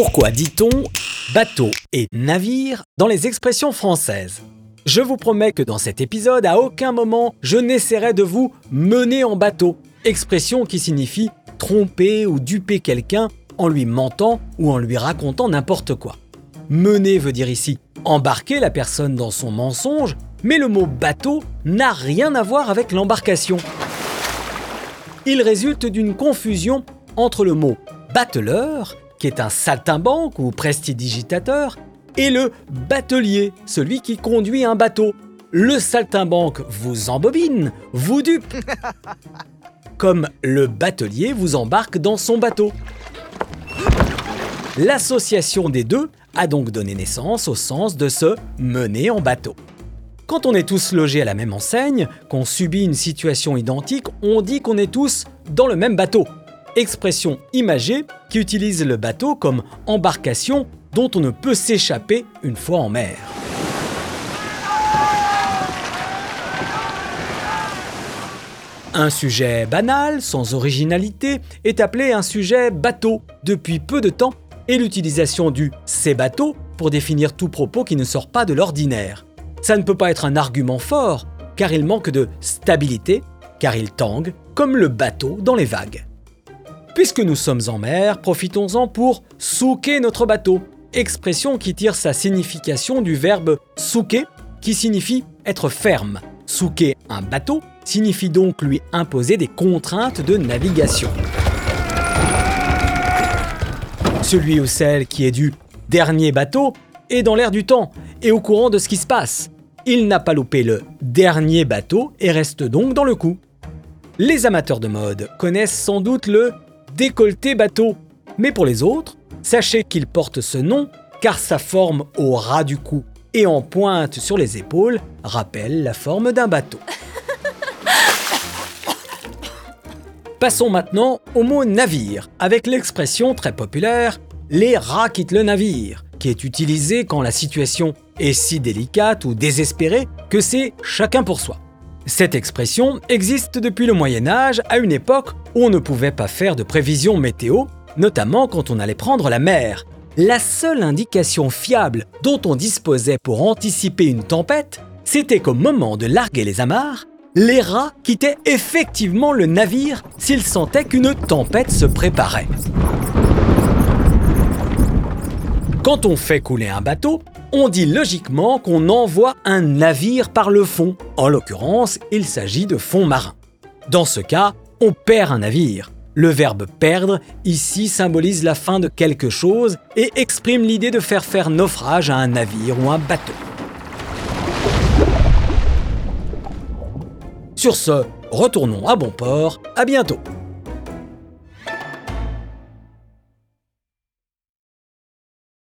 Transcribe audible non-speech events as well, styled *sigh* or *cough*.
Pourquoi dit-on bateau et navire dans les expressions françaises? Je vous promets que dans cet épisode, à aucun moment, je n'essaierai de vous mener en bateau, expression qui signifie tromper ou duper quelqu'un en lui mentant ou en lui racontant n'importe quoi. Mener veut dire ici embarquer la personne dans son mensonge, mais le mot bateau n'a rien à voir avec l'embarcation. Il résulte d'une confusion entre le mot battleur, qui est un saltimbanque ou prestidigitateur, et le batelier, celui qui conduit un bateau. Le saltimbanque vous embobine, vous dupe, *laughs* comme le batelier vous embarque dans son bateau. L'association des deux a donc donné naissance au sens de se mener en bateau. Quand on est tous logés à la même enseigne, qu'on subit une situation identique, on dit qu'on est tous dans le même bateau. Expression imagée qui utilise le bateau comme embarcation dont on ne peut s'échapper une fois en mer. Un sujet banal, sans originalité, est appelé un sujet bateau depuis peu de temps et l'utilisation du c'est bateau pour définir tout propos qui ne sort pas de l'ordinaire. Ça ne peut pas être un argument fort, car il manque de stabilité, car il tangue, comme le bateau dans les vagues. Puisque nous sommes en mer, profitons-en pour souquer notre bateau, expression qui tire sa signification du verbe souquer, qui signifie être ferme. Souquer un bateau signifie donc lui imposer des contraintes de navigation. Celui ou celle qui est du dernier bateau est dans l'air du temps et au courant de ce qui se passe. Il n'a pas loupé le dernier bateau et reste donc dans le coup. Les amateurs de mode connaissent sans doute le décolleté bateau, mais pour les autres, sachez qu'il porte ce nom car sa forme au ras du cou et en pointe sur les épaules rappelle la forme d'un bateau. *laughs* Passons maintenant au mot navire, avec l'expression très populaire les rats quittent le navire, qui est utilisé quand la situation est si délicate ou désespérée que c'est chacun pour soi. Cette expression existe depuis le Moyen Âge, à une époque où on ne pouvait pas faire de prévisions météo, notamment quand on allait prendre la mer. La seule indication fiable dont on disposait pour anticiper une tempête, c'était qu'au moment de larguer les amarres, les rats quittaient effectivement le navire s'ils sentaient qu'une tempête se préparait. Quand on fait couler un bateau, on dit logiquement qu'on envoie un navire par le fond. En l'occurrence, il s'agit de fond marin. Dans ce cas, on perd un navire. Le verbe perdre ici symbolise la fin de quelque chose et exprime l'idée de faire faire naufrage à un navire ou un bateau. Sur ce, retournons à bon port, à bientôt